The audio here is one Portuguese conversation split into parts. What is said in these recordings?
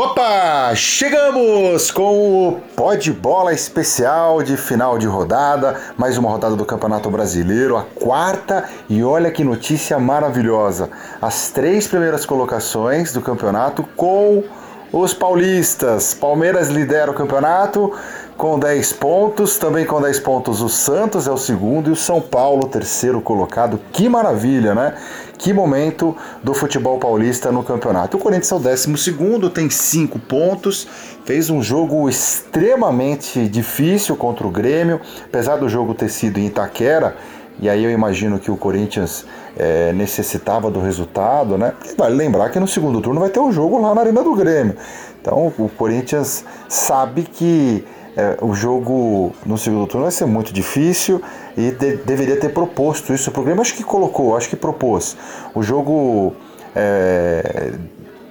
Opa! Chegamos com o Pod Bola especial de final de rodada, mais uma rodada do Campeonato Brasileiro, a quarta, e olha que notícia maravilhosa. As três primeiras colocações do campeonato com os paulistas. Palmeiras lidera o campeonato com 10 pontos, também com 10 pontos o Santos é o segundo e o São Paulo o terceiro colocado. Que maravilha, né? Que momento do futebol paulista no campeonato. O Corinthians é o décimo segundo, tem 5 pontos, fez um jogo extremamente difícil contra o Grêmio, apesar do jogo ter sido em Itaquera, e aí eu imagino que o Corinthians é, necessitava do resultado, né? E vale lembrar que no segundo turno vai ter um jogo lá na Arena do Grêmio. Então o Corinthians sabe que é, o jogo no segundo turno vai ser muito difícil e de, deveria ter proposto isso. O programa acho que colocou, acho que propôs. O jogo. É,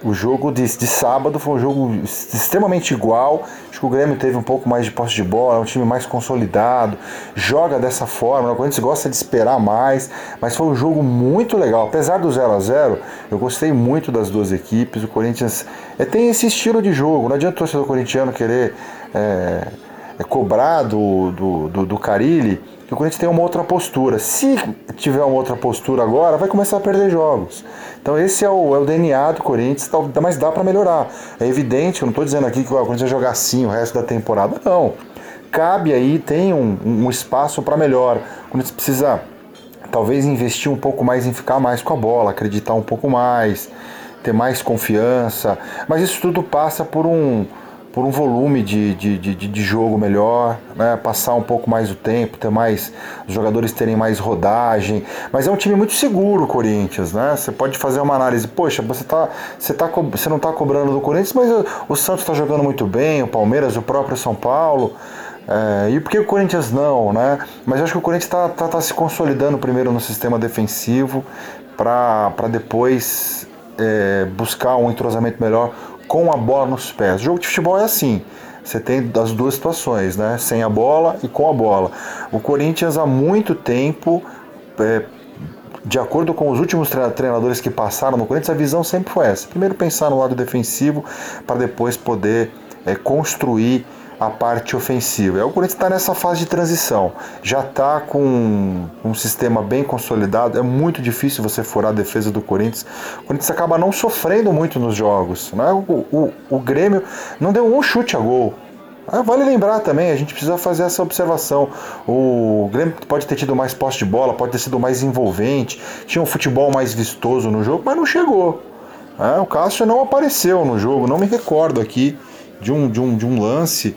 o jogo de, de, sábado foi um jogo extremamente igual. Acho que o Grêmio teve um pouco mais de posse de bola, é um time mais consolidado, joga dessa forma. O Corinthians gosta de esperar mais, mas foi um jogo muito legal. Apesar do 0 a 0 eu gostei muito das duas equipes. O Corinthians é, tem esse estilo de jogo. Não adianta o torcedor corintiano querer é, é cobrar do, do, do, do Carilli que o Corinthians tem uma outra postura. Se tiver uma outra postura agora, vai começar a perder jogos. Então esse é o, é o DNA do Corinthians, mas dá para melhorar. É evidente, eu não estou dizendo aqui que o Corinthians vai jogar assim o resto da temporada, não. Cabe aí, tem um, um espaço para melhor. O Corinthians precisa talvez investir um pouco mais em ficar mais com a bola, acreditar um pouco mais, ter mais confiança. Mas isso tudo passa por um por um volume de, de, de, de, jogo melhor, né? passar um pouco mais o tempo, ter mais os jogadores terem mais rodagem. Mas é um time muito seguro o Corinthians, né? Você pode fazer uma análise, poxa, você, tá, você, tá, você não está cobrando do Corinthians, mas o, Santos está jogando muito bem, o Palmeiras, o próprio São Paulo. É, e por que o Corinthians não, né? Mas eu acho que o Corinthians está tá, tá se consolidando primeiro no sistema defensivo para depois é, buscar um entrosamento melhor com a bola nos pés. O jogo de futebol é assim. Você tem as duas situações, né? Sem a bola e com a bola. O Corinthians há muito tempo, é, de acordo com os últimos treinadores que passaram no Corinthians, a visão sempre foi essa. Primeiro pensar no lado defensivo para depois poder é, construir a parte ofensiva. O Corinthians está nessa fase de transição, já está com um sistema bem consolidado. É muito difícil você furar a defesa do Corinthians. O Corinthians acaba não sofrendo muito nos jogos. Né? O, o, o Grêmio não deu um chute a gol. Vale lembrar também, a gente precisa fazer essa observação. O Grêmio pode ter tido mais posse de bola, pode ter sido mais envolvente, tinha um futebol mais vistoso no jogo, mas não chegou. É, o Cássio não apareceu no jogo, não me recordo aqui de um, de um, de um lance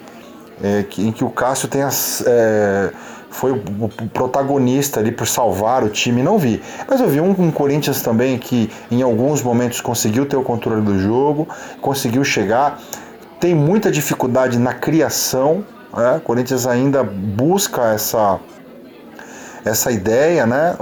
é, em que o Cássio as, é, foi o, o, protagonista ali por salvar o time, não vi. Mas eu vi um, um, Corinthians também que em alguns momentos conseguiu ter o controle do jogo, conseguiu chegar, tem muita dificuldade na criação. Né? O Corinthians ainda busca essa, essa ideia, né?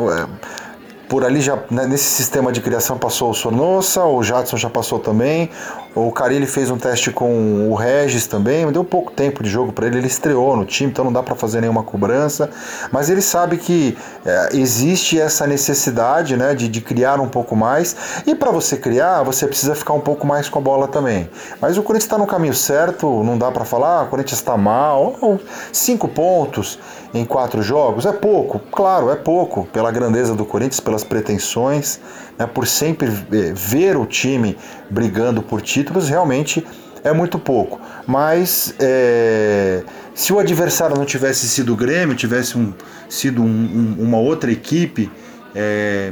por ali já né, nesse sistema de criação passou o Sornossa, o Jadson já passou também, o Carilli fez um teste com o Regis também, deu pouco tempo de jogo para ele, ele estreou no time, então não dá para fazer nenhuma cobrança, mas ele sabe que é, existe essa necessidade né, de, de criar um pouco mais, e para você criar, você precisa ficar um pouco mais com a bola também. Mas o Corinthians está no caminho certo, não dá para falar, ah, o Corinthians está mal, cinco pontos em quatro jogos é pouco, claro, é pouco, pela grandeza do Corinthians, pelas pretensões, né, por sempre eh, ver o time brigando por títulos, realmente é muito pouco. Mas é, se o adversário não tivesse sido o Grêmio, tivesse um, sido um, um, uma outra equipe, é,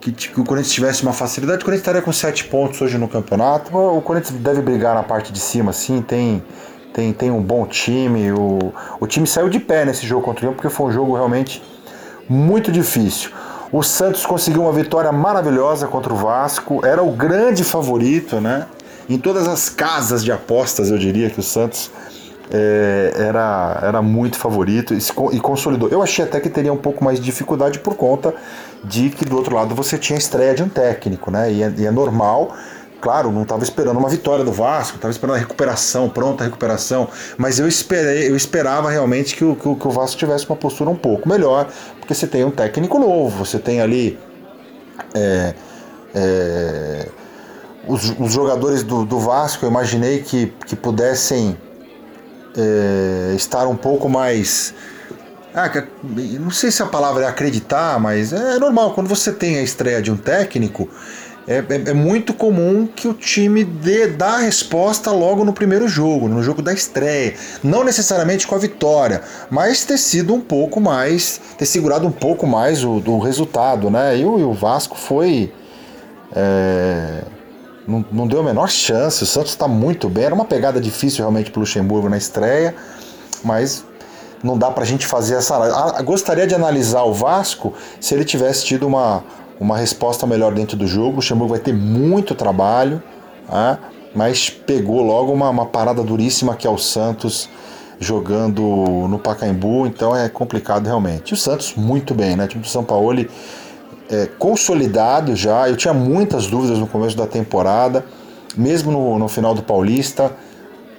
que, que, o Corinthians tivesse uma facilidade, o Corinthians estaria com sete pontos hoje no campeonato. O Corinthians deve brigar na parte de cima, sim, tem tem, tem um bom time. O, o time saiu de pé nesse jogo contra o Leão porque foi um jogo realmente muito difícil. O Santos conseguiu uma vitória maravilhosa contra o Vasco, era o grande favorito, né? Em todas as casas de apostas, eu diria que o Santos é, era, era muito favorito e, e, consolidou. Eu achei até que teria um pouco mais de dificuldade por conta de que do outro lado você tinha a estreia de um técnico, né? E é, e é normal Claro, não estava esperando uma vitória do Vasco, estava esperando a recuperação, pronta a recuperação, mas eu, esperei, eu esperava realmente que o, que o Vasco tivesse uma postura um pouco melhor, porque você tem um técnico novo, você tem ali é, é, os, os jogadores do, do, Vasco, eu imaginei que, que pudessem é, estar um pouco mais. Ah, não sei se a palavra é acreditar, mas é normal. Quando você tem a estreia de um técnico, é, é, é, muito comum que o time dê, dá a resposta logo no primeiro jogo, no jogo da estreia. Não necessariamente com a vitória, mas ter sido um pouco mais, ter segurado um pouco mais o, o resultado, né? E o, e o Vasco foi. É, não, não, deu a menor chance. O Santos está muito bem. Era uma pegada difícil realmente para o Luxemburgo na estreia, mas não dá para a gente fazer essa. Ah, gostaria de analisar o Vasco se ele tivesse tido uma uma resposta melhor dentro do jogo. O Luxemburgo vai ter muito trabalho, né? mas pegou logo uma, uma, parada duríssima que é o Santos jogando no Pacaembu, então é complicado realmente. E o Santos muito bem, né? O time do São Paulo é, consolidado já. Eu tinha muitas dúvidas no começo da temporada, mesmo no, no final do Paulista.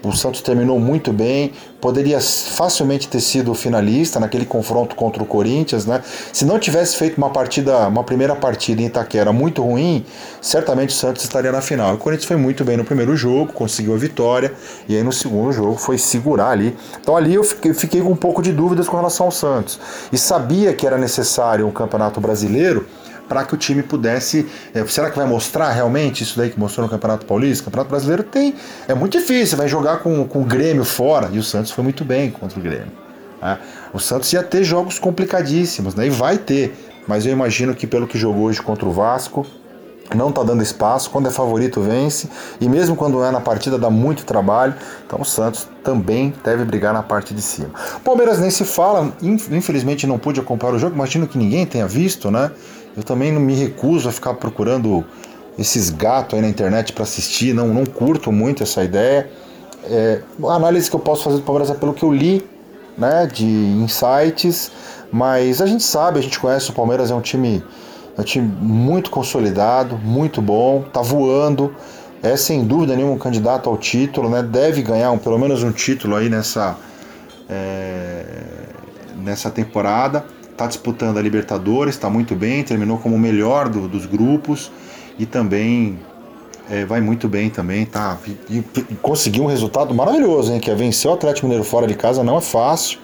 O Santos terminou muito bem, poderia facilmente ter sido finalista naquele confronto contra o Corinthians, né? Se não tivesse feito uma partida, uma primeira partida em Itaquera muito ruim, certamente o Santos estaria na final. O Corinthians foi muito bem no primeiro jogo, conseguiu a vitória, e aí no segundo jogo foi segurar ali. Então ali eu fiquei, fiquei com um pouco de dúvidas com relação ao Santos. E sabia que era necessário um campeonato brasileiro para que o time pudesse. É, será que vai mostrar realmente isso daí que mostrou no Campeonato Paulista? O Campeonato Brasileiro tem. É muito difícil, vai jogar com, com o Grêmio fora. E o Santos foi muito bem contra o Grêmio. Né? O Santos ia ter jogos complicadíssimos, né? E vai ter. Mas eu imagino que pelo que jogou hoje contra o Vasco, não está dando espaço, quando é favorito vence, e mesmo quando é na partida dá muito trabalho, então o Santos também deve brigar na parte de cima. Palmeiras nem se fala, infelizmente não pude acompanhar o jogo, imagino que ninguém tenha visto, né? Eu também não me recuso a ficar procurando esses gatos aí na internet para assistir, não, não curto muito essa ideia. É, a análise que eu posso fazer do Palmeiras é pelo que eu li, né, de insights, mas a gente sabe, a gente conhece o Palmeiras, é um time, é um time muito consolidado, muito bom, tá voando, é sem dúvida nenhuma um candidato ao título, né, deve ganhar um, pelo menos um título aí nessa, é, nessa temporada está disputando a Libertadores, está muito bem, terminou como o melhor do, dos grupos e também é, vai muito bem também, tá? E, e, conseguiu um resultado maravilhoso, hein? Que é vencer o Atlético Mineiro fora de casa não é fácil.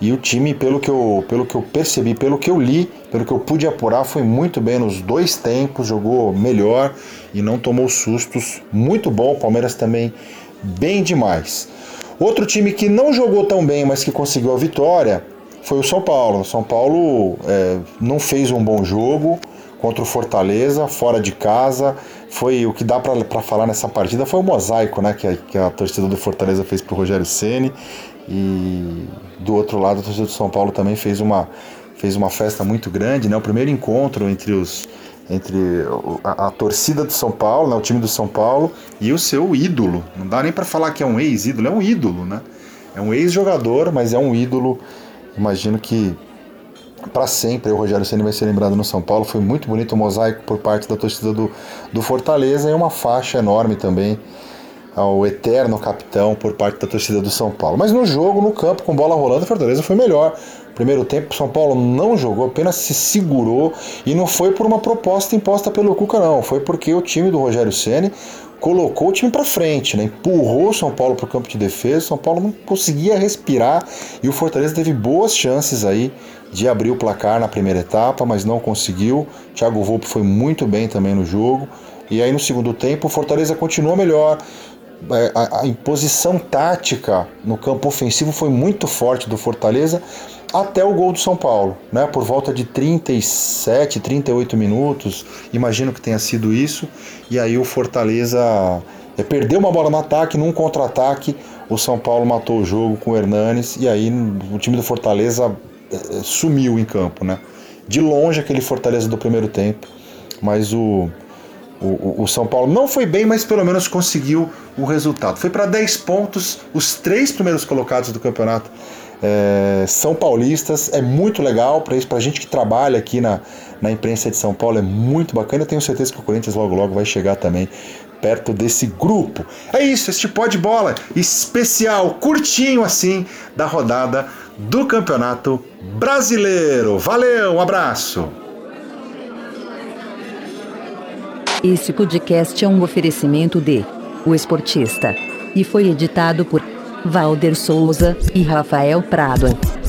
E o time, pelo que, eu, pelo que eu percebi, pelo que eu li, pelo que eu pude apurar, foi muito bem nos dois tempos, jogou melhor e não tomou sustos. Muito bom, o Palmeiras também bem demais. Outro time que não jogou tão bem, mas que conseguiu a vitória foi o São Paulo. O São Paulo é, não fez um bom jogo contra o Fortaleza, fora de casa. Foi o que dá para falar nessa partida foi o mosaico né, que, a, que a torcida do Fortaleza fez para o Rogério Ceni e do outro lado a torcida do São Paulo também fez uma, fez uma festa muito grande, né? O primeiro encontro entre os entre a, a, torcida do São Paulo, né, o time do São Paulo e o seu ídolo. Não dá nem para falar que é um ex-ídolo, é um ídolo, né? É um ex-jogador, mas é um ídolo imagino que para sempre o Rogério Ceni vai ser lembrado no São Paulo. Foi muito bonito o mosaico por parte da torcida do, do Fortaleza e uma faixa enorme também ao eterno capitão por parte da torcida do São Paulo. Mas no jogo, no campo, com bola rolando, o Fortaleza foi melhor. Primeiro tempo, São Paulo não jogou, apenas se segurou e não foi por uma proposta imposta pelo Cuca, não. Foi porque o time do Rogério Ceni colocou o time para frente, né? empurrou o São Paulo para o campo de defesa. São Paulo não conseguia respirar e o Fortaleza teve boas chances aí de abrir o placar na primeira etapa, mas não conseguiu. Thiago Volpe foi muito bem também no jogo. E aí no segundo tempo o Fortaleza continuou melhor. É, a, a imposição tática no campo ofensivo foi muito forte do Fortaleza até o gol do São Paulo, né? Por volta de 37, 38 minutos, imagino que tenha sido isso. E aí o Fortaleza é, perdeu uma bola no ataque, num contra-ataque, o São Paulo matou o jogo com o Hernanes e aí o time do Fortaleza é, é, sumiu em campo, né? De longe aquele Fortaleza do primeiro tempo, mas o, o, o São Paulo não foi bem, mas pelo menos conseguiu o resultado. Foi para 10 pontos, os três primeiros colocados do campeonato é, são paulistas, é muito legal para isso, para gente que trabalha aqui na, na imprensa de São Paulo, é muito bacana. Eu tenho certeza que o Corinthians logo logo vai chegar também perto desse grupo. É isso, este pó de bola especial, curtinho assim, da rodada do Campeonato Brasileiro. Valeu, um abraço! Esse podcast é um oferecimento de O Esportista e foi editado por Valder Souza e Rafael Prado.